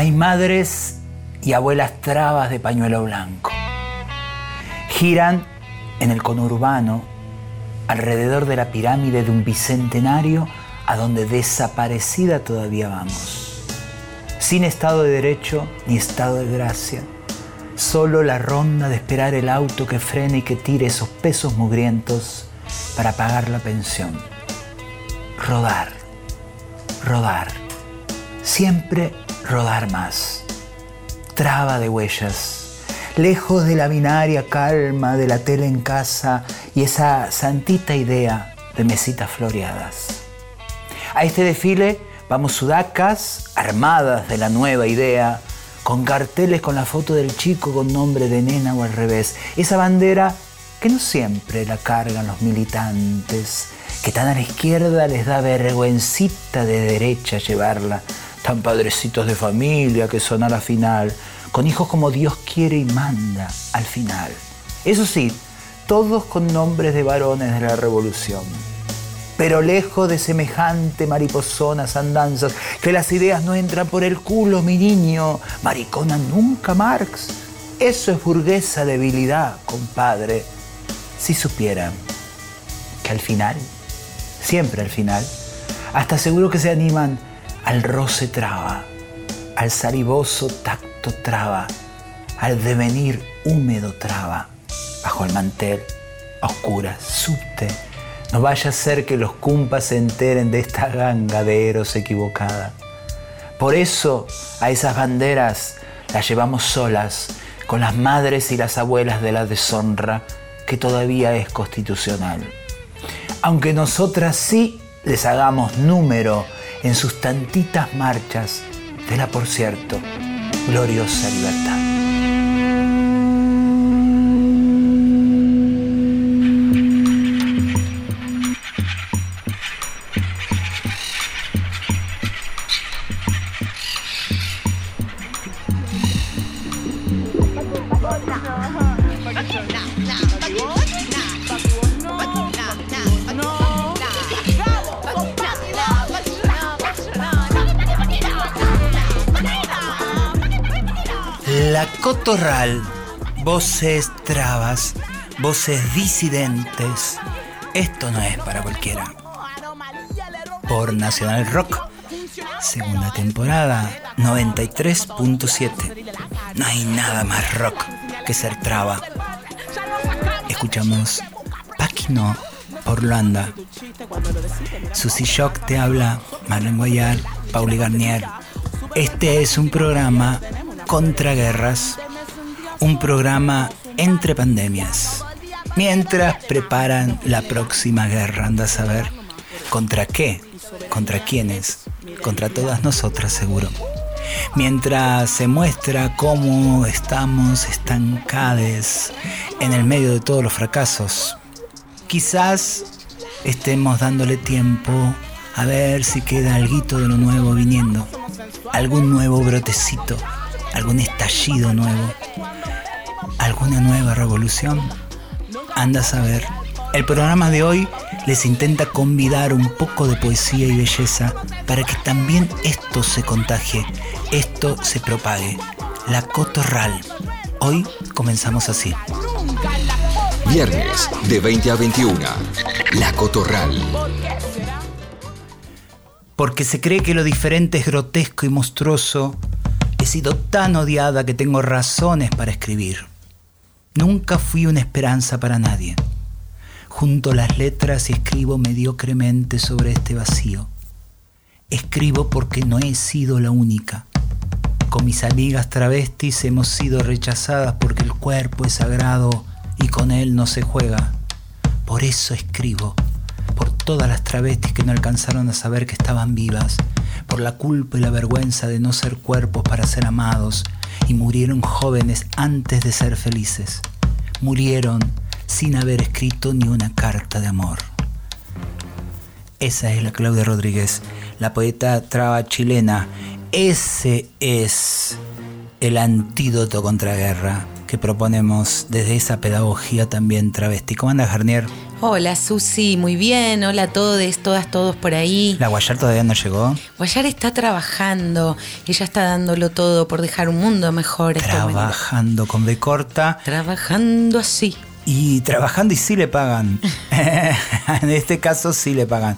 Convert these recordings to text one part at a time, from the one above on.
Hay madres y abuelas trabas de pañuelo blanco. Giran en el conurbano alrededor de la pirámide de un bicentenario a donde desaparecida todavía vamos. Sin Estado de Derecho ni Estado de Gracia. Solo la ronda de esperar el auto que frene y que tire esos pesos mugrientos para pagar la pensión. Rodar, rodar, siempre rodar más. Traba de huellas, lejos de la binaria calma de la tele en casa y esa santita idea de mesitas floreadas. A este desfile vamos sudacas, armadas de la nueva idea, con carteles con la foto del chico con nombre de nena o al revés. Esa bandera que no siempre la cargan los militantes, que tan a la izquierda les da vergüencita de derecha llevarla, tan padrecitos de familia que son a la final, con hijos como Dios quiere y manda al final. Eso sí, todos con nombres de varones de la revolución. Pero lejos de semejante mariposonas andanzas, que las ideas no entran por el culo, mi niño, maricona nunca Marx. Eso es burguesa debilidad, compadre si supieran que al final, siempre al final, hasta seguro que se animan al roce traba, al salivoso tacto traba, al devenir húmedo traba, bajo el mantel, a oscuras, subte. No vaya a ser que los cumpas se enteren de esta ganga de eros equivocada. Por eso a esas banderas las llevamos solas, con las madres y las abuelas de la deshonra, que todavía es constitucional. Aunque nosotras sí les hagamos número en sus tantitas marchas de la, por cierto, gloriosa libertad. Voces trabas, voces disidentes. Esto no es para cualquiera. Por Nacional Rock, segunda temporada, 93.7. No hay nada más rock que ser traba. Escuchamos Paquino por Luanda. Susi Shock te habla, Marlene Guayar, Pauli Garnier. Este es un programa contra guerras, un programa entre pandemias. Mientras preparan la próxima guerra, anda a saber contra qué, contra quiénes, contra todas nosotras seguro. Mientras se muestra cómo estamos estancados en el medio de todos los fracasos, quizás estemos dándole tiempo a ver si queda algo de lo nuevo viniendo, algún nuevo brotecito algún estallido nuevo, alguna nueva revolución. Anda a saber. El programa de hoy les intenta convidar un poco de poesía y belleza para que también esto se contagie, esto se propague. La Cotorral. Hoy comenzamos así. Viernes de 20 a 21. La Cotorral. Porque se cree que lo diferente es grotesco y monstruoso He sido tan odiada que tengo razones para escribir. Nunca fui una esperanza para nadie. Junto las letras y escribo mediocremente sobre este vacío. Escribo porque no he sido la única. Con mis amigas travestis hemos sido rechazadas porque el cuerpo es sagrado y con él no se juega. Por eso escribo, por todas las travestis que no alcanzaron a saber que estaban vivas por la culpa y la vergüenza de no ser cuerpos para ser amados y murieron jóvenes antes de ser felices. Murieron sin haber escrito ni una carta de amor. Esa es la Claudia Rodríguez, la poeta traba chilena. Ese es el antídoto contra guerra que proponemos desde esa pedagogía también travesti. ¿Cómo andas, Garnier? Hola, Susi, muy bien. Hola a todos, todas, todos por ahí. ¿La Guayar todavía no llegó? Guayar está trabajando. Ella está dándolo todo por dejar un mundo mejor. Trabajando con B corta. Trabajando así. Y trabajando y sí le pagan. en este caso sí le pagan.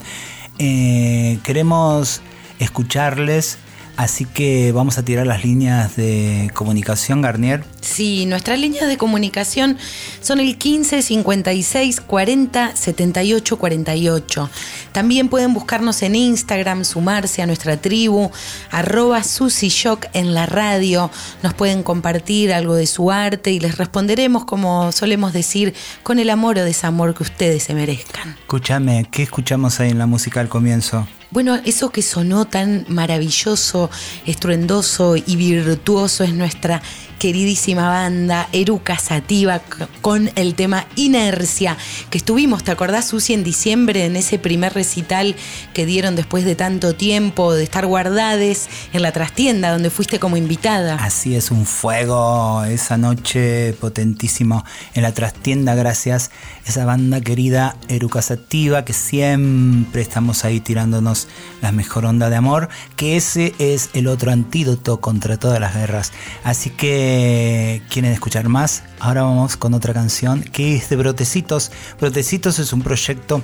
Eh, queremos escucharles Así que vamos a tirar las líneas de comunicación, Garnier. Sí, nuestras líneas de comunicación son el 15 56 40 78 48. También pueden buscarnos en Instagram, sumarse a nuestra tribu, arroba Shock en la radio. Nos pueden compartir algo de su arte y les responderemos, como solemos decir, con el amor o desamor que ustedes se merezcan. Escúchame, ¿qué escuchamos ahí en la música al comienzo? Bueno, eso que sonó tan maravilloso, estruendoso y virtuoso es nuestra queridísima banda Eruca Sativa con el tema Inercia, que estuvimos, ¿te acordás, Susi, en diciembre en ese primer recital que dieron después de tanto tiempo de estar guardades en la trastienda donde fuiste como invitada? Así es, un fuego esa noche potentísimo en la trastienda, gracias a esa banda querida Eruca Sativa que siempre estamos ahí tirándonos la mejor onda de amor, que ese es el otro antídoto contra todas las guerras. Así que quieren escuchar más, ahora vamos con otra canción que es de Brotecitos. Brotecitos es un proyecto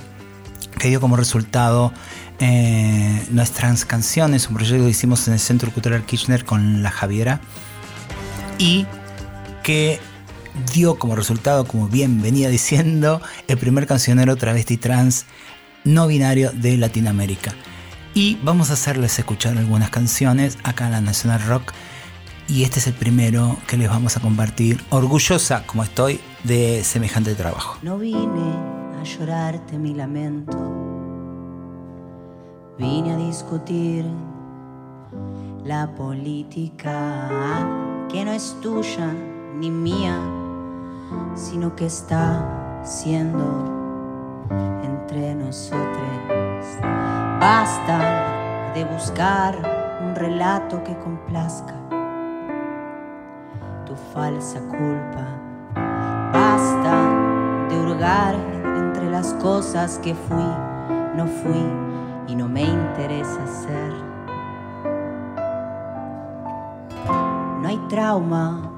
que dio como resultado eh, nuestras canciones, un proyecto que hicimos en el Centro Cultural Kirchner con la Javiera y que dio como resultado, como bien venía diciendo, el primer cancionero travesti trans no binario de Latinoamérica. Y vamos a hacerles escuchar algunas canciones acá en la National Rock y este es el primero que les vamos a compartir, orgullosa como estoy de semejante trabajo. No vine a llorarte mi lamento, vine a discutir la política que no es tuya ni mía, sino que está siendo entre nosotros. Basta de buscar un relato que complazca tu falsa culpa. Basta de hurgar entre las cosas que fui, no fui y no me interesa ser. No hay trauma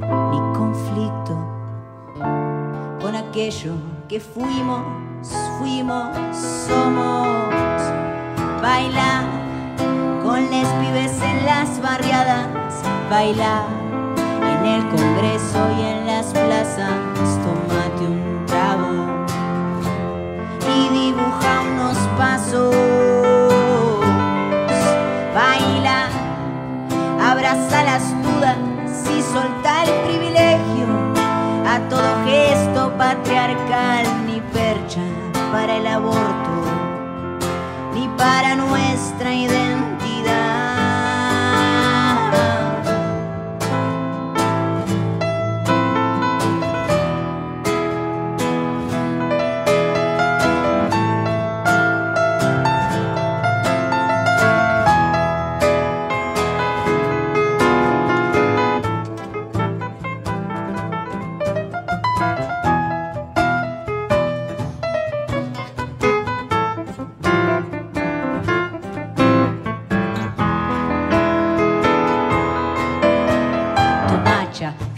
ni conflicto con aquello que fuimos, fuimos, somos. Baila con les pibes en las barriadas, baila en el Congreso y en las plazas, tómate un trago y dibuja unos pasos. Baila, abraza las dudas y solta el privilegio a todo gesto patriarcal, ni percha para el aborto, para nuestra identidad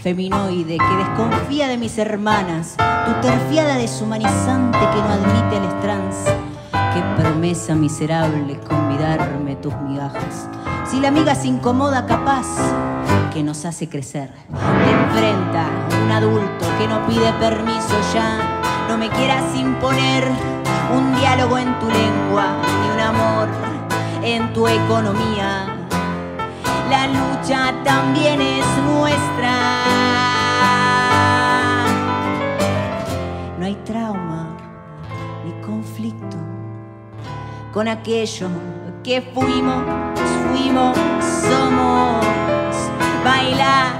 feminoide que desconfía de mis hermanas, tu terfiada deshumanizante que no admite el trans. Qué promesa miserable convidarme tus migajas. Si la amiga se incomoda capaz, que nos hace crecer. Te enfrenta un adulto que no pide permiso ya. No me quieras imponer un diálogo en tu lengua, ni un amor en tu economía la lucha también es nuestra. No hay trauma ni conflicto con aquello que fuimos, fuimos, somos. Baila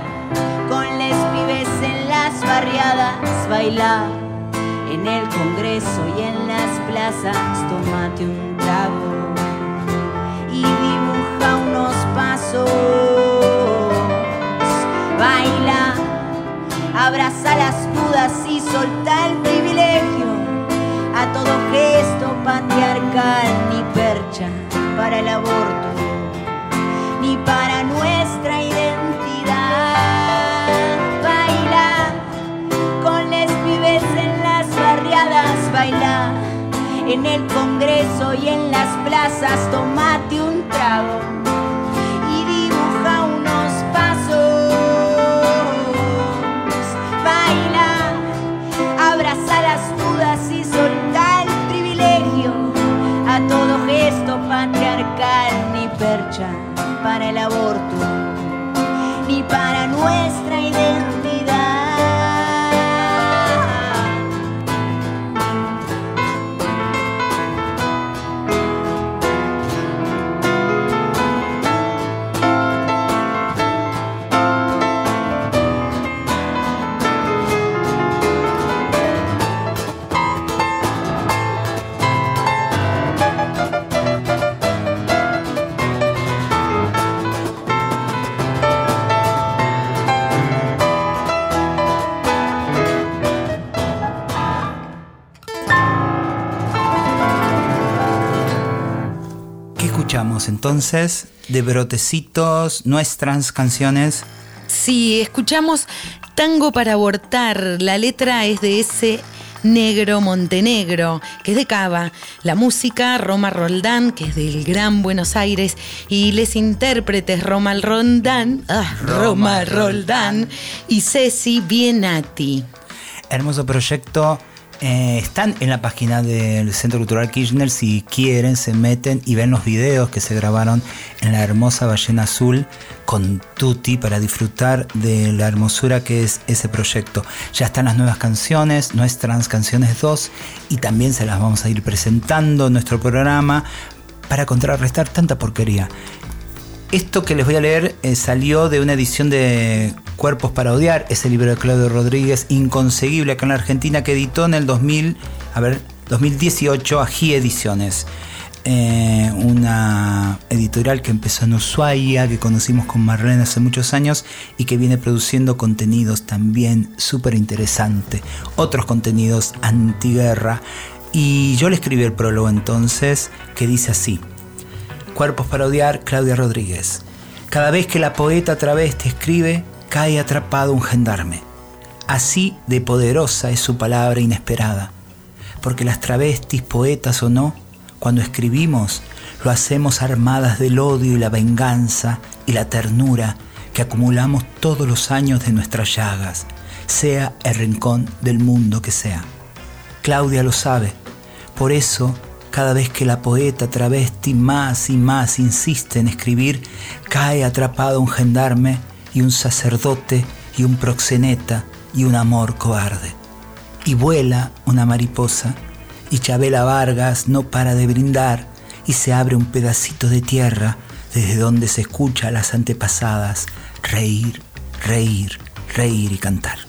con les pibes en las barriadas, baila en el Congreso y en las plazas, tómate un trago y dibuja unos pasos. Baila Abraza las dudas y solta el privilegio a todo gesto patriarcal, ni percha para el aborto, ni para nuestra identidad. Baila con les pibes en las barriadas, baila en el Congreso y en las plazas, tomate un trago y dibuja unos pasos. Baila, abraza las dudas y solta el privilegio a todo gesto patriarcal, ni percha para el aborto, ni para nuestra identidad. Escuchamos entonces? De brotecitos, nuestras canciones. Sí, escuchamos Tango para abortar. La letra es de ese negro Montenegro, que es de Cava. La música, Roma Roldán, que es del Gran Buenos Aires. Y les intérpretes, Roma Roldán, ah, Roma Roldán y Ceci Bienati. Hermoso proyecto. Eh, están en la página del Centro Cultural Kirchner. Si quieren, se meten y ven los videos que se grabaron en la hermosa ballena azul con Tutti para disfrutar de la hermosura que es ese proyecto. Ya están las nuevas canciones, nuestras canciones 2, y también se las vamos a ir presentando en nuestro programa para contrarrestar tanta porquería. Esto que les voy a leer eh, salió de una edición de Cuerpos para Odiar, ese libro de Claudio Rodríguez, inconseguible acá en la Argentina, que editó en el 2000, a ver, 2018 Ají Ediciones. Eh, una editorial que empezó en Ushuaia, que conocimos con Marlene hace muchos años y que viene produciendo contenidos también súper interesantes, otros contenidos antiguerra. Y yo le escribí el prólogo entonces que dice así. Cuerpos para odiar, Claudia Rodríguez. Cada vez que la poeta travesti escribe, cae atrapado un gendarme. Así de poderosa es su palabra inesperada. Porque las travestis, poetas o no, cuando escribimos, lo hacemos armadas del odio y la venganza y la ternura que acumulamos todos los años de nuestras llagas, sea el rincón del mundo que sea. Claudia lo sabe, por eso cada vez que la poeta travesti más y más insiste en escribir, cae atrapado un gendarme y un sacerdote y un proxeneta y un amor cobarde. Y vuela una mariposa y Chabela Vargas no para de brindar y se abre un pedacito de tierra desde donde se escucha a las antepasadas reír, reír, reír y cantar.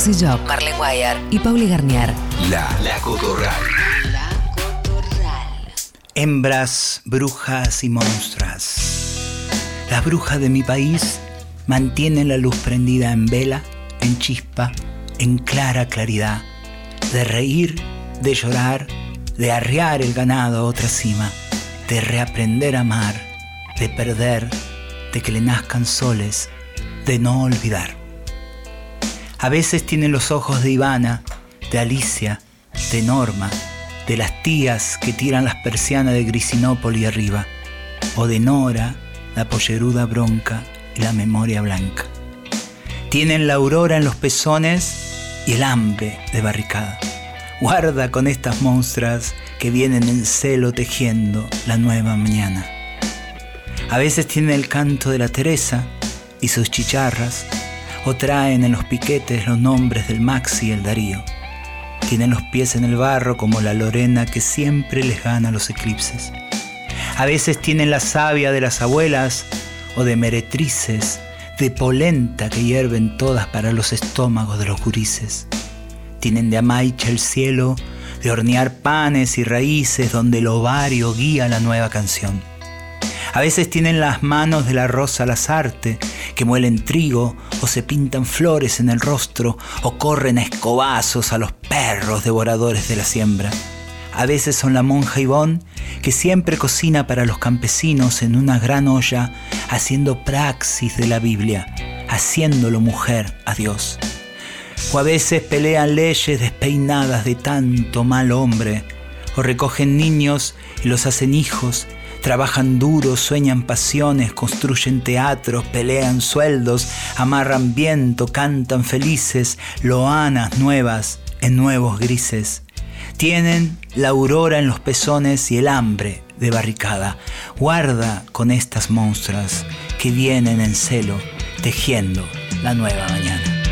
Susy Marlene Guayar y Pauli Garnier. La, la Cotorral. Hembras, brujas y monstruas. Las brujas de mi país mantienen la luz prendida en vela, en chispa, en clara claridad, de reír, de llorar, de arriar el ganado a otra cima, de reaprender a amar, de perder, de que le nazcan soles, de no olvidar. A veces tienen los ojos de Ivana, de Alicia, de Norma, de las tías que tiran las persianas de Grisinópoli arriba, o de Nora, la polleruda bronca y la memoria blanca. Tienen la aurora en los pezones y el hambre de barricada. Guarda con estas monstras que vienen en celo tejiendo la nueva mañana. A veces tienen el canto de la Teresa y sus chicharras, o traen en los piquetes los nombres del Maxi y el Darío. Tienen los pies en el barro como la Lorena que siempre les gana los eclipses. A veces tienen la savia de las abuelas o de meretrices, de polenta que hierven todas para los estómagos de los gurises. Tienen de amaicha el cielo, de hornear panes y raíces donde el ovario guía la nueva canción. A veces tienen las manos de la rosa Lazarte, que muelen trigo o se pintan flores en el rostro o corren a escobazos a los perros devoradores de la siembra. A veces son la monja Ivón, que siempre cocina para los campesinos en una gran olla, haciendo praxis de la Biblia, haciéndolo mujer a Dios. O a veces pelean leyes despeinadas de tanto mal hombre, o recogen niños y los hacen hijos, Trabajan duro, sueñan pasiones, construyen teatros, pelean sueldos, amarran viento, cantan felices, loanas nuevas en nuevos grises. Tienen la aurora en los pezones y el hambre de barricada. Guarda con estas monstruas que vienen en celo, tejiendo la nueva mañana.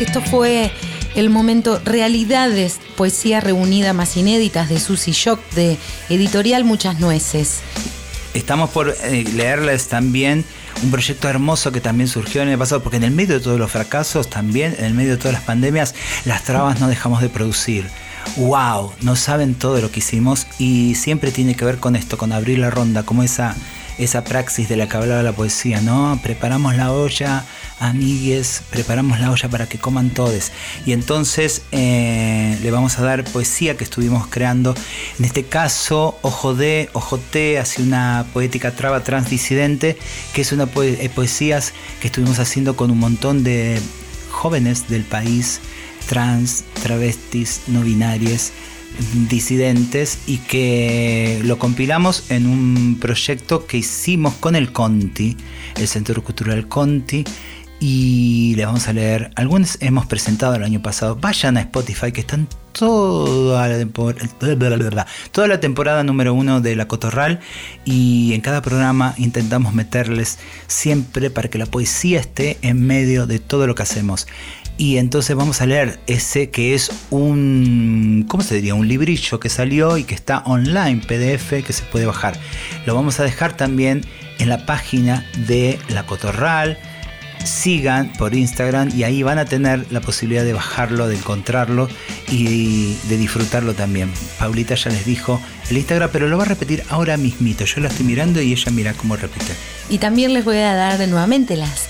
Esto fue el momento Realidades, poesía reunida más inéditas de Susy Shock de Editorial Muchas Nueces. Estamos por eh, leerles también un proyecto hermoso que también surgió en el pasado, porque en el medio de todos los fracasos, también en el medio de todas las pandemias, las trabas no dejamos de producir. ¡Wow! No saben todo lo que hicimos y siempre tiene que ver con esto, con abrir la ronda, como esa esa praxis de la que hablaba la poesía, ¿no? Preparamos la olla, amigues, preparamos la olla para que coman todos. Y entonces eh, le vamos a dar poesía que estuvimos creando. En este caso, Ojo de, Ojo T, hacia una poética traba transdisidente, que es una poesía poesías que estuvimos haciendo con un montón de jóvenes del país, trans, travestis, no binarias disidentes y que lo compilamos en un proyecto que hicimos con el Conti, el Centro Cultural Conti, y le vamos a leer. Algunos hemos presentado el año pasado. Vayan a Spotify que están toda la, temporada, toda la temporada número uno de La Cotorral y en cada programa intentamos meterles siempre para que la poesía esté en medio de todo lo que hacemos. Y entonces vamos a leer ese que es un, ¿cómo se diría? Un librillo que salió y que está online, PDF, que se puede bajar. Lo vamos a dejar también en la página de La Cotorral. Sigan por Instagram y ahí van a tener la posibilidad de bajarlo, de encontrarlo y de disfrutarlo también. Paulita ya les dijo el Instagram, pero lo va a repetir ahora mismito. Yo la estoy mirando y ella mira cómo repite. Y también les voy a dar nuevamente las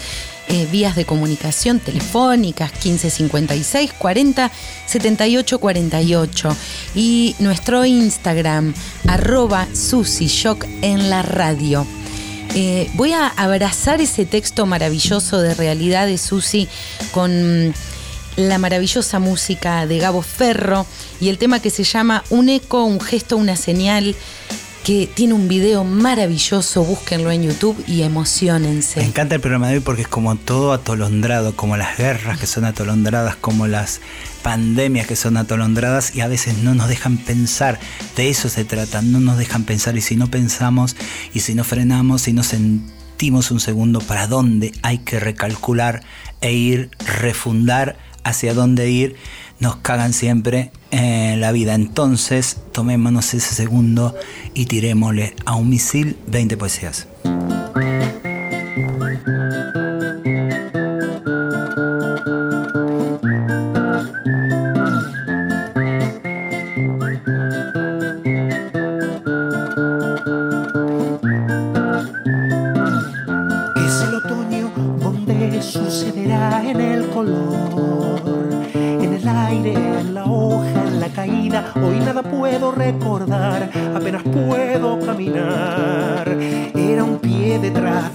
eh, vías de comunicación telefónicas 1556 40 78 48 y nuestro Instagram arroba Shock en la radio. Eh, voy a abrazar ese texto maravilloso de realidad de Susi con la maravillosa música de Gabo Ferro y el tema que se llama Un eco, un gesto, una señal que tiene un video maravilloso, búsquenlo en YouTube y emocionense. Me encanta el programa de hoy porque es como todo atolondrado, como las guerras que son atolondradas, como las pandemias que son atolondradas y a veces no nos dejan pensar, de eso se trata, no nos dejan pensar y si no pensamos y si no frenamos y no sentimos un segundo para dónde hay que recalcular e ir, refundar hacia dónde ir, nos cagan siempre en la vida. Entonces, tomémonos ese segundo y tirémosle a un misil 20 poesías.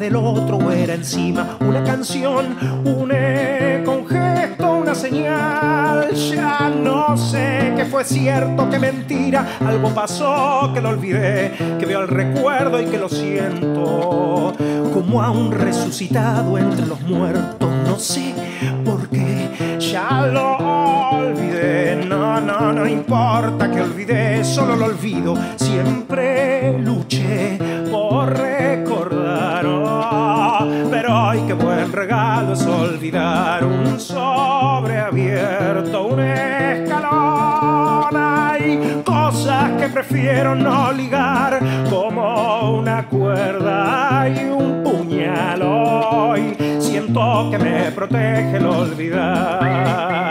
Del otro, era encima una canción, un eco, un gesto, una señal. Ya no sé qué fue cierto, qué mentira. Algo pasó que lo olvidé, que veo el recuerdo y que lo siento. Como a un resucitado entre los muertos, no sé por qué. Ya lo olvidé, no, no, no importa que olvidé, solo lo olvido. Siempre prefiero no ligar, como una cuerda y un puñal. Hoy siento que me protege el olvidar.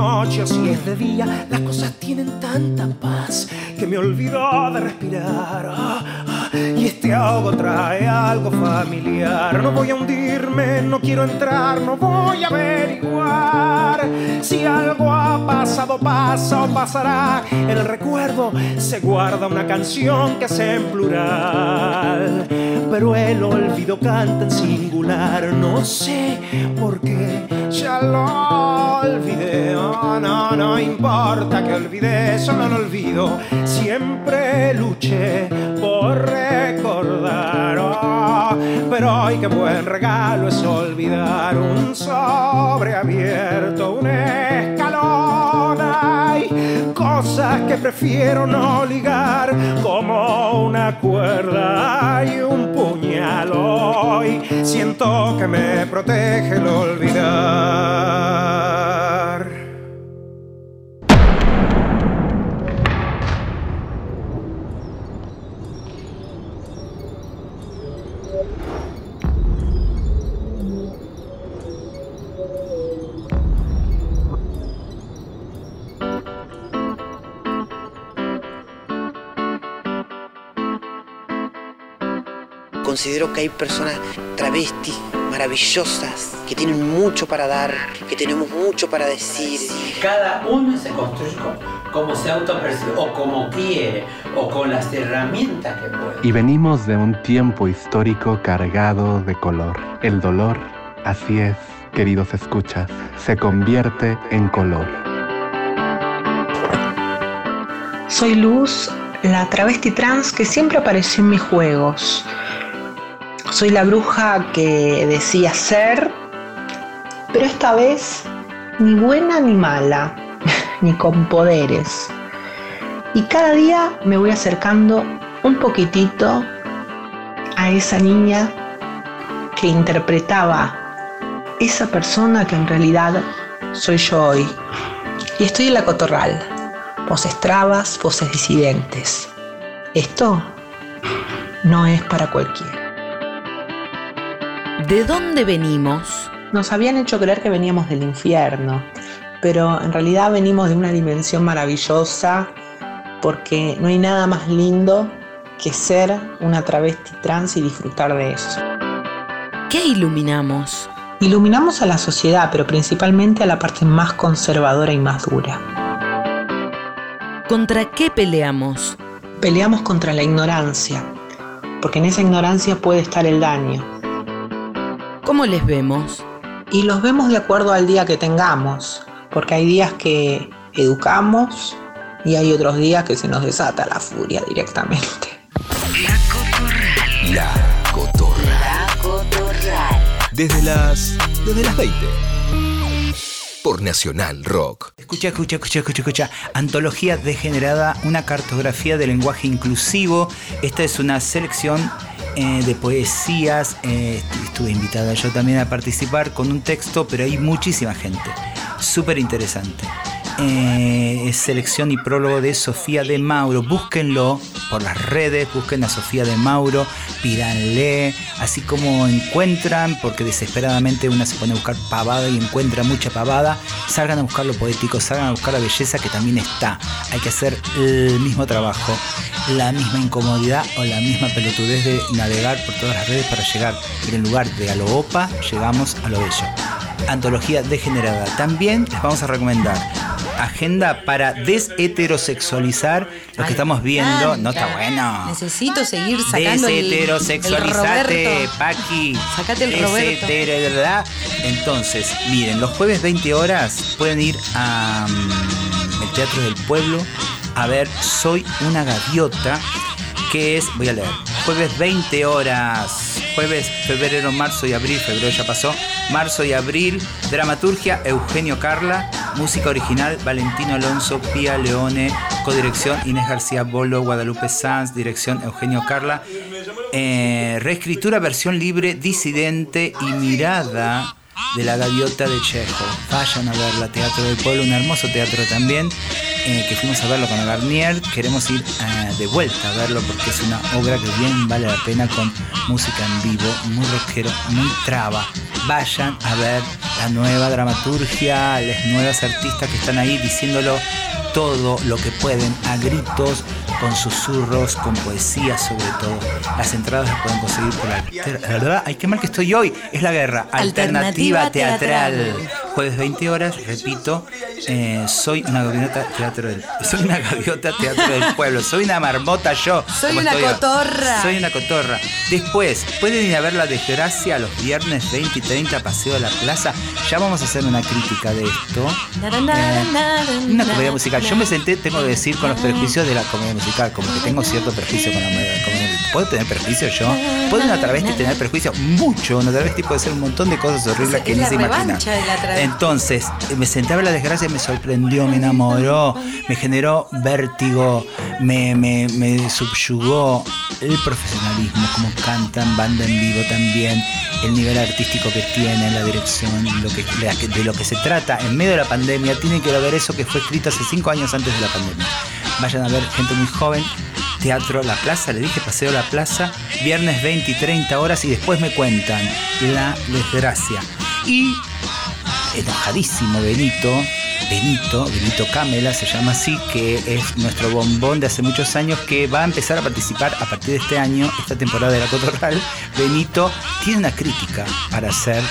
Noche o si es de día? Las cosas tienen tanta paz que me olvido de respirar. Y este ahogo trae algo familiar. No voy a hundirme, no quiero entrar, no voy a averiguar si algo ha pasado, pasa o pasará. En el recuerdo se guarda una canción que hace en plural, pero el olvido canta en singular. No sé por qué ya lo olvidé. Oh, no, no importa que olvidé, solo lo olvido. Siempre luché por recordar. oh, pero hoy qué buen regalo es olvidar un sobre abierto, un escalón. Hay cosas que prefiero no ligar, como una cuerda y un puñal. Hoy siento que me protege el olvidar. Considero que hay personas travestis maravillosas que tienen mucho para dar, que tenemos mucho para decir. Cada uno se construye como, como se autopercibe, o como quiere, o con las herramientas que puede. Y venimos de un tiempo histórico cargado de color. El dolor, así es, queridos escuchas, se convierte en color. Soy Luz, la travesti trans que siempre apareció en mis juegos. Soy la bruja que decía ser, pero esta vez ni buena ni mala, ni con poderes. Y cada día me voy acercando un poquitito a esa niña que interpretaba esa persona que en realidad soy yo hoy. Y estoy en la cotorral. Voces trabas, voces disidentes. Esto no es para cualquiera. ¿De dónde venimos? Nos habían hecho creer que veníamos del infierno, pero en realidad venimos de una dimensión maravillosa porque no hay nada más lindo que ser una travesti trans y disfrutar de eso. ¿Qué iluminamos? Iluminamos a la sociedad, pero principalmente a la parte más conservadora y más dura. ¿Contra qué peleamos? Peleamos contra la ignorancia, porque en esa ignorancia puede estar el daño. ¿Cómo les vemos? Y los vemos de acuerdo al día que tengamos, porque hay días que educamos y hay otros días que se nos desata la furia directamente. La Cotorra. La Cotorral. Desde las. Desde las 20. Por Nacional Rock. Escucha, escucha, escucha, escucha, escucha. Antología degenerada, una cartografía del lenguaje inclusivo. Esta es una selección eh, de poesías. eh, estu- estuve invitada yo también a participar con un texto, pero hay muchísima gente. Súper interesante. Eh, selección y prólogo de Sofía de Mauro. Búsquenlo por las redes, busquen a Sofía de Mauro, pídanle, así como encuentran, porque desesperadamente una se pone a buscar pavada y encuentra mucha pavada, salgan a buscar lo poético, salgan a buscar la belleza que también está. Hay que hacer el mismo trabajo, la misma incomodidad o la misma pelotudez de navegar por todas las redes para llegar, en lugar de a lo opa, llegamos a lo bello. Antología degenerada. También les vamos a recomendar agenda para desheterosexualizar lo que estamos viendo. No está bueno. Necesito seguir sacando Desheterosexualizate. Paqui. Sacate el Roberto. ¿verdad? Entonces, miren, los jueves 20 horas pueden ir a mm, el Teatro del Pueblo a ver Soy una gaviota, que es, voy a leer, jueves 20 horas, jueves, febrero, marzo y abril, febrero ya pasó, marzo y abril, dramaturgia Eugenio Carla, música original Valentino Alonso, Pía Leone, codirección Inés García Bolo, Guadalupe Sanz, dirección Eugenio Carla, eh, reescritura versión libre, disidente y mirada de la gaviota de Chejo. Vayan a verla, Teatro del Pueblo, un hermoso teatro también, que fuimos a verlo con Garnier. Queremos ir eh, de vuelta a verlo porque es una obra que bien vale la pena con música en vivo, muy rockero, muy traba. Vayan a ver la nueva dramaturgia, las nuevas artistas que están ahí diciéndolo todo lo que pueden a gritos, con susurros, con poesía sobre todo. Las entradas las pueden conseguir por la... La verdad, ay, qué mal que estoy hoy. Es la guerra. Alternativa, Alternativa teatral. teatral. Jueves 20 horas, repito, eh, soy una gaviota teatro del... Soy una gaviota teatro del pueblo. Soy una marmota yo. Soy una estoy cotorra. Soy una cotorra. Después, pueden ir a ver La Desgracia los viernes 20 y 30, Paseo de la Plaza. Ya vamos a hacer una crítica de esto. Eh, una comedia musical. Yo me senté, tengo que decir, con los prejuicios de la comedia musical, como que tengo cierto prejuicio con la comedia musical. ¿Puedo tener prejuicio yo? ¿Puede una travesti tener prejuicio? Mucho. Una travesti puede ser un montón de cosas horribles que ni se imaginan. Entonces, me senté a ver la desgracia, me sorprendió, me enamoró, me generó vértigo, me, me, me subyugó el profesionalismo, como cantan, banda en vivo también, el nivel artístico que tiene, la dirección, lo que- de lo que se trata en medio de la pandemia. Tienen que ver eso que fue escrito hace cinco años antes de la pandemia. Vayan a ver gente muy joven. Teatro La Plaza, le dije Paseo La Plaza, viernes 20 y 30 horas y después me cuentan La Desgracia. Y enojadísimo Benito, Benito, Benito Camela se llama así, que es nuestro bombón de hace muchos años que va a empezar a participar a partir de este año, esta temporada de la Cotorral. Benito tiene una crítica para hacer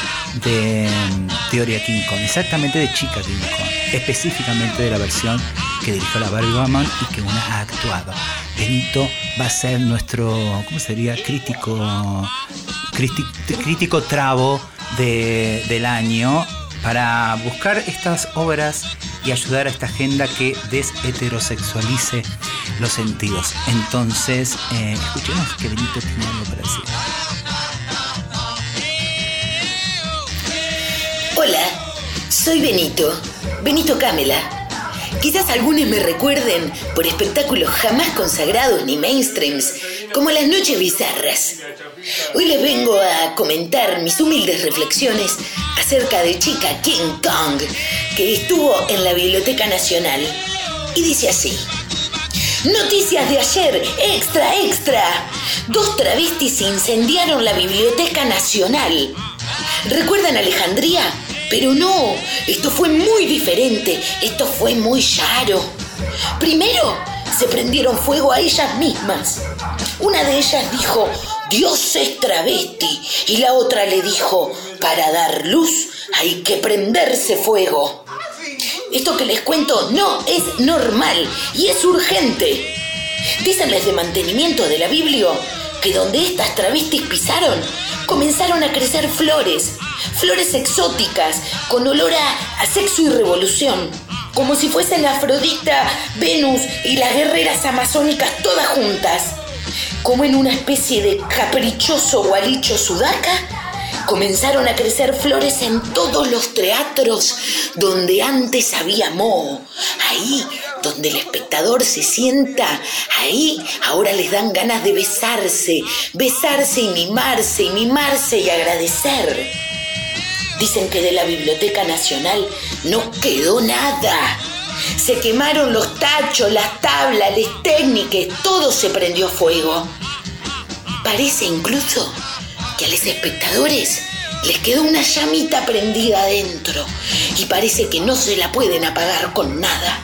de mm, Teoría King Kong, exactamente de Chica King Kong, específicamente de la versión que dirigió la Barbie Woman y que una ha actuado. Benito va a ser nuestro, ¿cómo sería? Crítico, cristi- crítico trabo de- del año para buscar estas obras y ayudar a esta agenda que desheterosexualice los sentidos. Entonces, eh, escuchemos que Benito tiene algo para decir. Hola, soy Benito, Benito Camela. Quizás algunos me recuerden por espectáculos jamás consagrados ni mainstreams, como las noches bizarras. Hoy les vengo a comentar mis humildes reflexiones acerca de Chica King Kong, que estuvo en la Biblioteca Nacional. Y dice así. Noticias de ayer, extra, extra. Dos travestis incendiaron la Biblioteca Nacional. ¿Recuerdan Alejandría? Pero no, esto fue muy diferente, esto fue muy raro. Primero, se prendieron fuego a ellas mismas. Una de ellas dijo, Dios es travesti, y la otra le dijo, para dar luz hay que prenderse fuego. Esto que les cuento no es normal y es urgente. Dicen de mantenimiento de la Biblia que donde estas travestis pisaron, comenzaron a crecer flores, flores exóticas, con olor a, sexo y revolución, como si fuesen Afrodita, Venus y las guerreras amazónicas todas juntas, como en una especie de caprichoso gualicho sudaca. Comenzaron a crecer flores en todos los teatros donde antes había moho. Ahí donde el espectador se sienta, ahí ahora les dan ganas de besarse, besarse y mimarse, y mimarse y agradecer. Dicen que de la Biblioteca Nacional no quedó nada. Se quemaron los tachos, las tablas, las técnicas, todo se prendió fuego. Parece incluso que a los espectadores les quedó una llamita prendida adentro y parece que no se la pueden apagar con nada.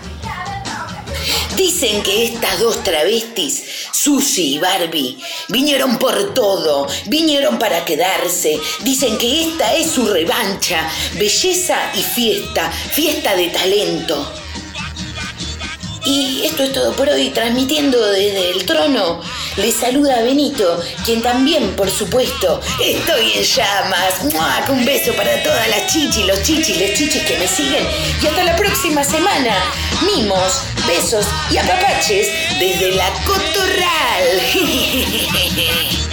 Dicen que estas dos travestis, Susie y Barbie, vinieron por todo, vinieron para quedarse. Dicen que esta es su revancha, belleza y fiesta, fiesta de talento. Y esto es todo por hoy, transmitiendo desde el trono. Les saluda Benito, quien también, por supuesto, estoy en llamas. ¡Mua! Un beso para todas las chichis, los chichis, los chichis que me siguen. Y hasta la próxima semana. Mimos, besos y apapaches desde la Cotorral.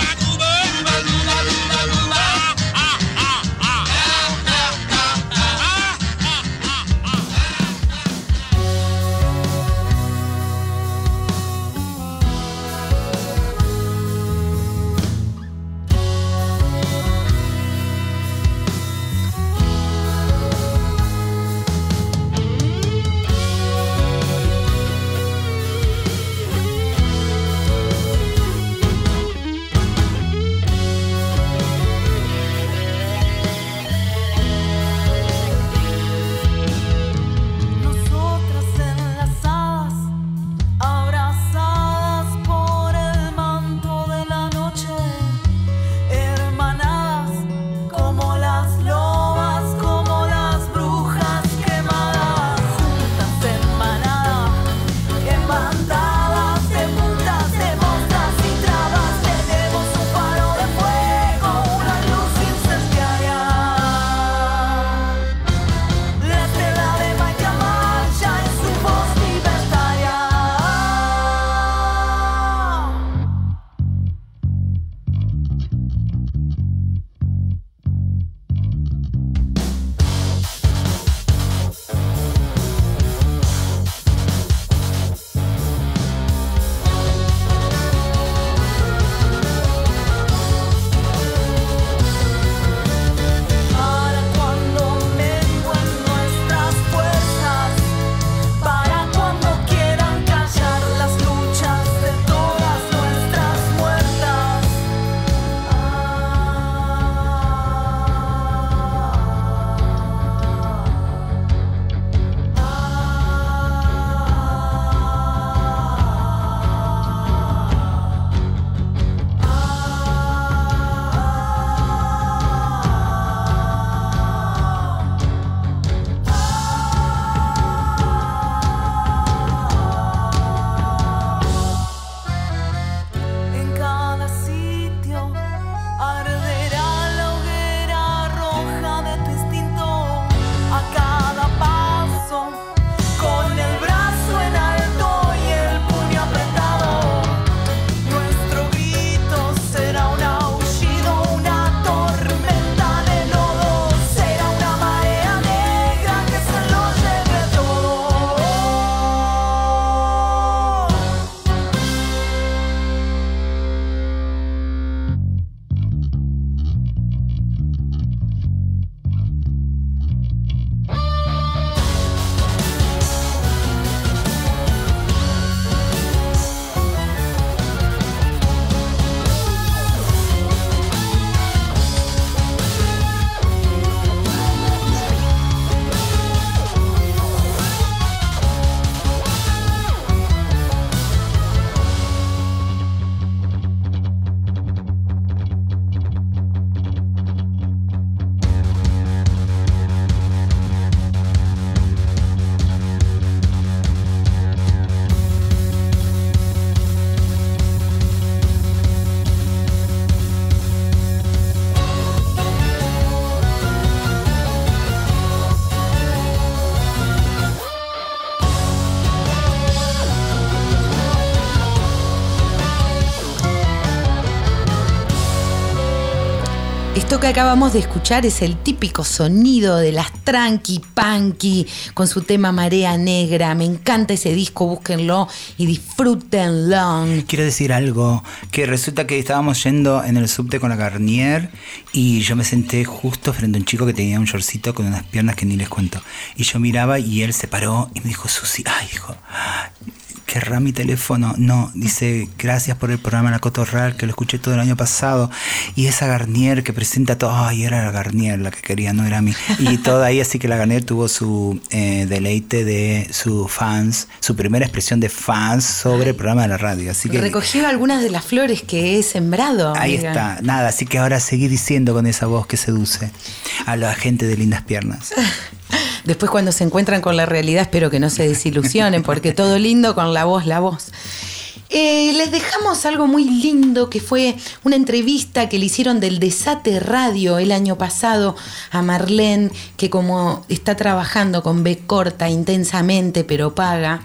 que acabamos de escuchar es el típico sonido de las tranqui punky con su tema Marea Negra. Me encanta ese disco, búsquenlo y disfrútenlo. Quiero decir algo, que resulta que estábamos yendo en el subte con la Garnier y yo me senté justo frente a un chico que tenía un shortcito con unas piernas que ni les cuento. Y yo miraba y él se paró y me dijo, Susi, ay, dijo, querrá mi teléfono. No, dice, gracias por el programa La Cotorral, que lo escuché todo el año pasado. Y esa Garnier que presenta todo, ay, era la Garnier la que quería, no era a mí. Y todo ahí, así que la Garnier tuvo su eh, deleite de sus fans, su primera expresión de fans sobre el programa de la radio. Así que Recogió algunas de las flores que he sembrado. ahí amiga. está, nada, así que ahora seguí diciendo con esa voz que seduce a la gente de lindas piernas. Después cuando se encuentran con la realidad espero que no se desilusionen porque todo lindo con la voz, la voz. Eh, les dejamos algo muy lindo que fue una entrevista que le hicieron del Desate Radio el año pasado a Marlene, que como está trabajando con B corta intensamente pero paga,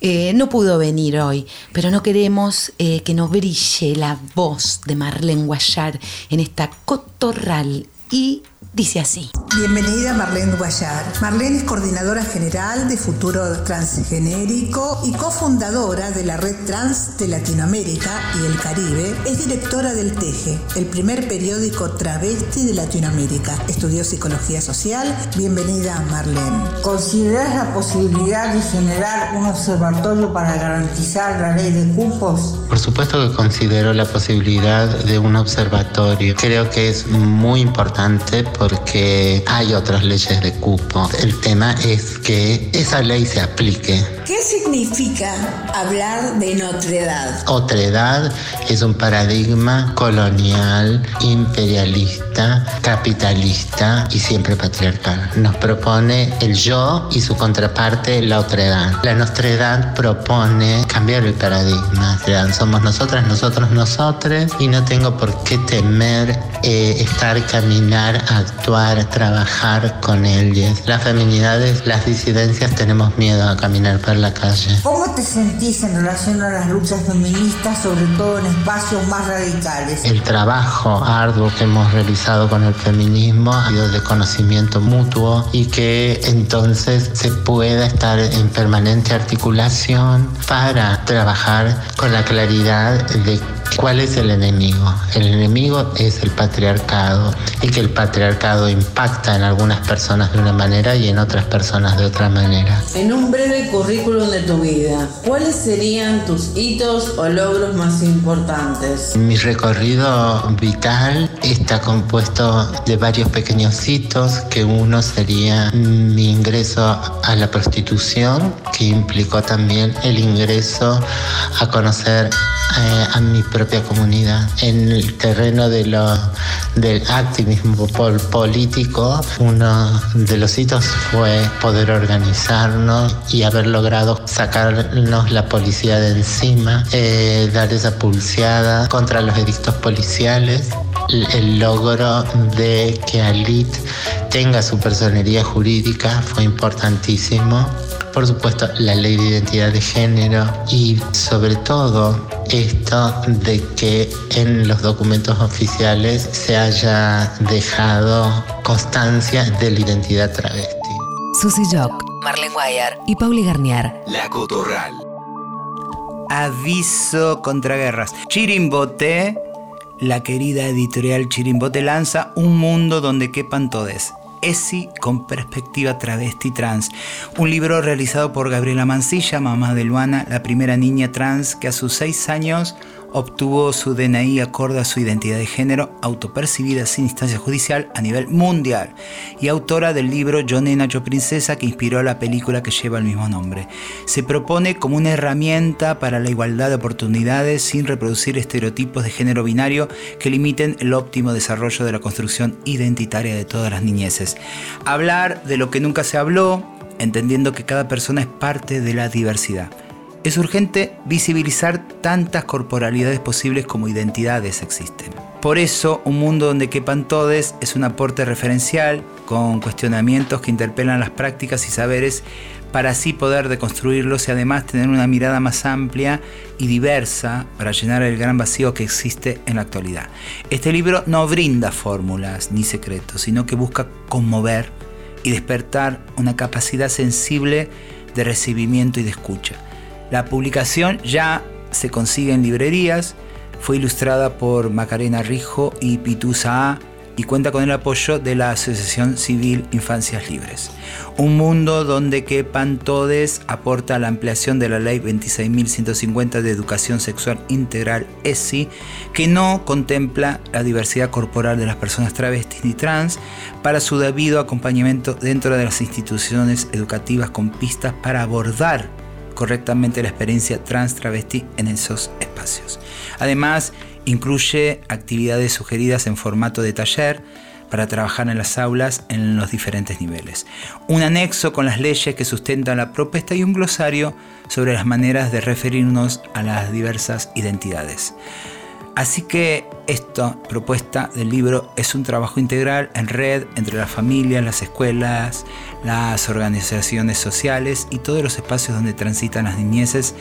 eh, no pudo venir hoy, pero no queremos eh, que nos brille la voz de Marlene Guayar en esta cotorral y dice así. Bienvenida Marlene Guayar. Marlene es coordinadora general de Futuro Transgenérico y cofundadora de la Red Trans de Latinoamérica y el Caribe. Es directora del TEJE, el primer periódico travesti de Latinoamérica. Estudió psicología social. Bienvenida Marlene. ¿Consideras la posibilidad de generar un observatorio para garantizar la ley de cupos? Por supuesto que considero la posibilidad de un observatorio. Creo que es muy importante porque hay otras leyes de cupo. El tema es que esa ley se aplique. ¿Qué significa hablar de notredad? Otredad es un paradigma colonial, imperialista, capitalista y siempre patriarcal. Nos propone el yo y su contraparte, la otredad. La nostredad propone cambiar el paradigma. Somos nosotras, nosotros, nosotres y no tengo por qué temer eh, estar, caminar, actuar, trabajar con ellas. Las feminidades, las disidencias tenemos miedo a caminar por la calle. ¿Cómo te sentís en relación a las luchas feministas, sobre todo en espacios más radicales? El trabajo arduo que hemos realizado con el feminismo ha sido de conocimiento mutuo y que entonces se pueda estar en permanente articulación para trabajar con la claridad de cuál es el enemigo. El enemigo es el patriarcado y que el patriarcado impacta en algunas personas de una manera y en otras personas de otra manera. En un breve currículum de tu vida, ¿cuáles serían tus hitos o logros más importantes? Mi recorrido vital está compuesto de varios pequeños hitos, que uno sería mi ingreso a la prostitución, que implicó también el ingreso a conocer eh, a mi propia comunidad. En el terreno del activismo pol- político, uno de los hitos fue poder organizarnos y haber logrado sacarnos la policía de encima, eh, dar esa pulseada contra los edictos policiales, el, logro de que Alit tenga su personería jurídica fue importantísimo. Por supuesto, la ley de identidad de género y sobre todo esto de que en los documentos oficiales se haya dejado constancia de la identidad travesti. Susy Jock, Marlene Guayar y Pauli Garnier. La Cotorral. Aviso contra guerras. Chirimbote, la querida editorial Chirimbote lanza Un mundo donde quepan todes. ESI con perspectiva travesti trans. Un libro realizado por Gabriela Mancilla, mamá de Luana, la primera niña trans que a sus seis años obtuvo su DNI acorde a su identidad de género, autopercibida sin instancia judicial a nivel mundial, y autora del libro Yo Nena, Yo Princesa, que inspiró la película que lleva el mismo nombre. Se propone como una herramienta para la igualdad de oportunidades sin reproducir estereotipos de género binario que limiten el óptimo desarrollo de la construcción identitaria de todas las niñeces. Hablar de lo que nunca se habló, entendiendo que cada persona es parte de la diversidad. Es urgente visibilizar tantas corporalidades posibles como identidades existen. Por eso, Un Mundo donde quepan todes es un aporte referencial con cuestionamientos que interpelan las prácticas y saberes para así poder deconstruirlos y además tener una mirada más amplia y diversa para llenar el gran vacío que existe en la actualidad. Este libro no brinda fórmulas ni secretos, sino que busca conmover y despertar una capacidad sensible de recibimiento y de escucha. La publicación ya se consigue en librerías, fue ilustrada por Macarena Rijo y Pitu Saa y cuenta con el apoyo de la Asociación Civil Infancias Libres. Un mundo donde quepan todes aporta la ampliación de la Ley 26.150 de Educación Sexual Integral ESI, que no contempla la diversidad corporal de las personas travestis ni trans para su debido acompañamiento dentro de las instituciones educativas con pistas para abordar correctamente la experiencia trans travesti en esos espacios. Además, incluye actividades sugeridas en formato de taller para trabajar en las aulas en los diferentes niveles. Un anexo con las leyes que sustentan la propuesta y un glosario sobre las maneras de referirnos a las diversas identidades. Así que esta propuesta del libro es un trabajo integral en red entre las familias, las escuelas, las organizaciones sociales y todos los espacios donde transitan las niñeces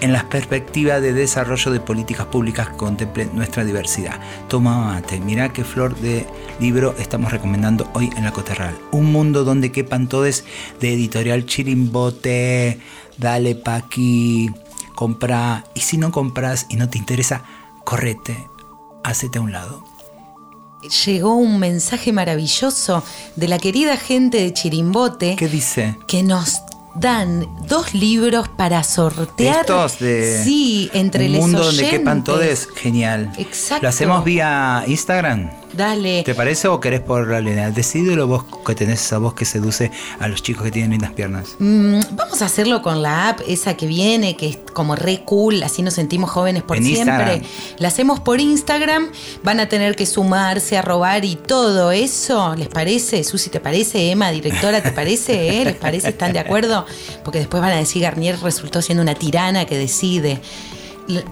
en la perspectiva de desarrollo de políticas públicas que contemplen nuestra diversidad. Toma mate, mirá qué flor de libro estamos recomendando hoy en la Coterral. Un mundo donde quepan todos de editorial Chirimbote, dale pa' aquí, compra, y si no compras y no te interesa, correte, hacete a un lado. Llegó un mensaje maravilloso de la querida gente de Chirimbote. ¿Qué dice? Que nos dan dos libros para sortear. Estos de sí, entre un mundo donde quepan todos, genial. Exacto. ¿Lo hacemos vía Instagram? Dale. ¿Te parece o querés por la línea? Decidilo vos que tenés esa voz que seduce a los chicos que tienen lindas piernas. Mm, vamos a hacerlo con la app, esa que viene, que es como re cool, así nos sentimos jóvenes por En siempre. Instagram. La hacemos por Instagram, van a tener que sumarse, a robar y todo eso. ¿Les parece? Susi, ¿te parece? Emma, directora, ¿te parece? eh? ¿Les parece? ¿Están de acuerdo? Porque después van a decir Garnier resultó siendo una tirana que decide.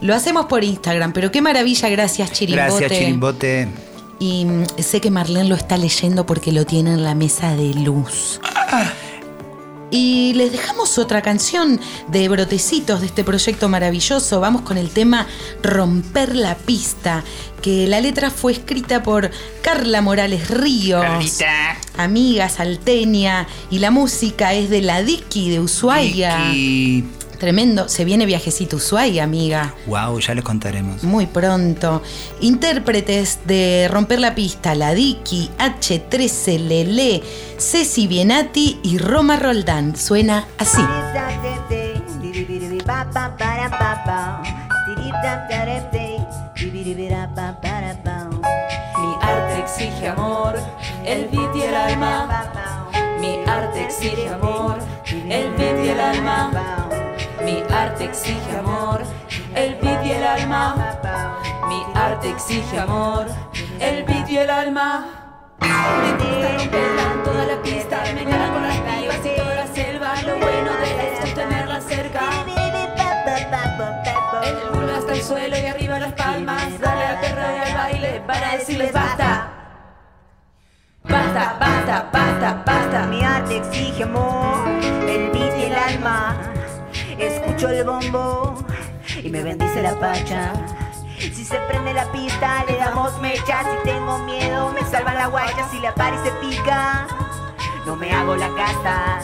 Lo hacemos por Instagram, pero qué maravilla, gracias Chirimbote. Gracias, Chirimbote. Y mm, sé que Marlene lo está leyendo porque lo tiene en la mesa de luz. Y les dejamos otra canción de brotecitos de este proyecto maravilloso. Vamos con el tema Romper la pista, que la letra fue escrita por Carla Morales Ríos, amiga salteña, y la música es de la Dicky de Ushuaia. Y Tremendo, se viene viajecito Ushuaia, amiga. wow, ya les contaremos. Muy pronto. Intérpretes de Romper la Pista, La Dicky, H13 Lele, Ceci Bienati y Roma Roldán. Suena así. Mi arte exige amor, el beat y el alma. Mi arte exige amor, el beat y el alma. Mi arte exige amor, el beat y el alma. Mi arte exige amor, el beat y el alma. Me gusta romperla toda la pista, me queda con las pibas y toda la selva. Lo bueno de esto es tenerla cerca. El culo hasta el suelo y arriba las palmas. Dale al perro y al baile para decirles basta. Basta, basta, basta, basta. Mi arte exige amor, el beat y el alma. Escucho el bombo y me bendice la pacha. Si se prende la pista, le damos mecha. Si tengo miedo, me salvan la guaya. Si la pari se pica, no me hago la casta.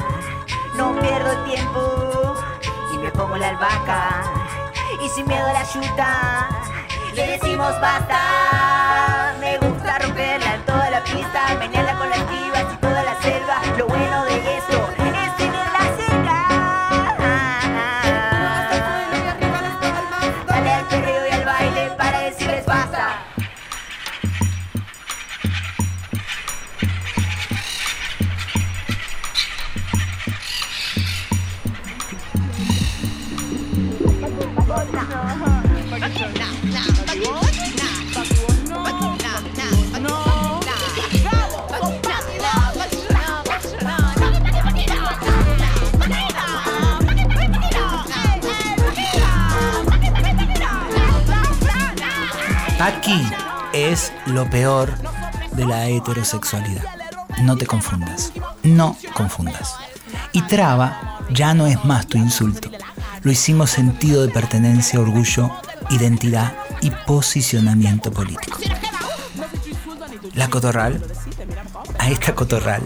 No pierdo el tiempo y me pongo la albahaca. Y sin miedo a la chuta, le decimos basta. Me gusta romperla en toda la pista, menearla con las pibas es lo peor de la heterosexualidad. No te confundas. No confundas. Y traba ya no es más tu insulto. Lo hicimos sentido de pertenencia, orgullo, identidad y posicionamiento político. La cotorral, a esta cotorral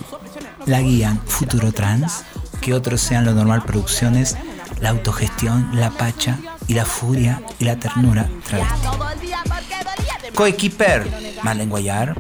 la guían Futuro Trans, que otros sean lo normal producciones, la autogestión, la pacha y la furia y la ternura travesti. Coequiper, Marlene Guayar.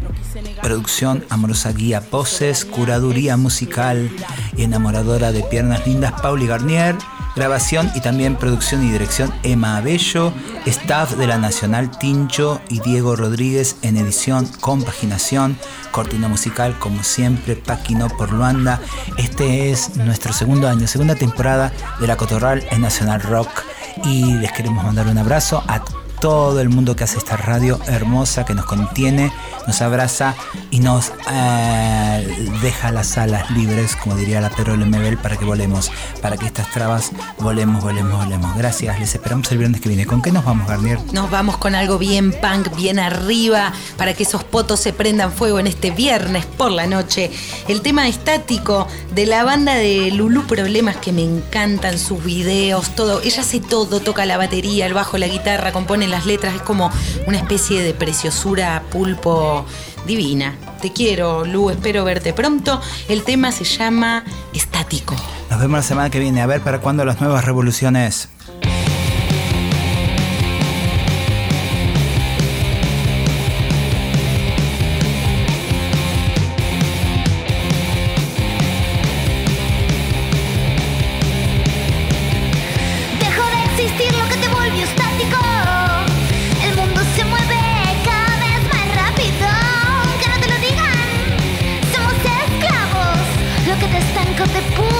Producción Amorosa Guía Poses, curaduría musical y enamoradora de piernas lindas Pauli Garnier. Grabación y también producción y dirección Emma Abello. Staff de la Nacional Tincho y Diego Rodríguez en edición, compaginación, cortina musical como siempre, Paquino por Luanda. Este es nuestro segundo año, segunda temporada de La Cotorral en Nacional Rock y les queremos mandar un abrazo a todo el mundo que hace esta radio hermosa que nos contiene, nos abraza y nos eh, deja las alas libres, como diría la Pedro Lemebel, para que volemos, para que estas trabas volemos, volemos, volemos. Gracias, les esperamos el viernes que viene. ¿Con qué nos vamos, Garnier? Nos vamos con algo bien punk, bien arriba, para que esos potos se prendan fuego en este viernes por la noche. El tema estático de la banda de Lulu Problemas que me encantan sus videos, todo. Ella hace todo, toca la batería, el bajo, la guitarra, compone las letras, es como una especie de preciosura pulpo divina. Te quiero, Lu, espero verte pronto. El tema se llama Estático. Nos vemos la semana que viene. A ver para cuándo las nuevas revoluciones. Tylko they pull.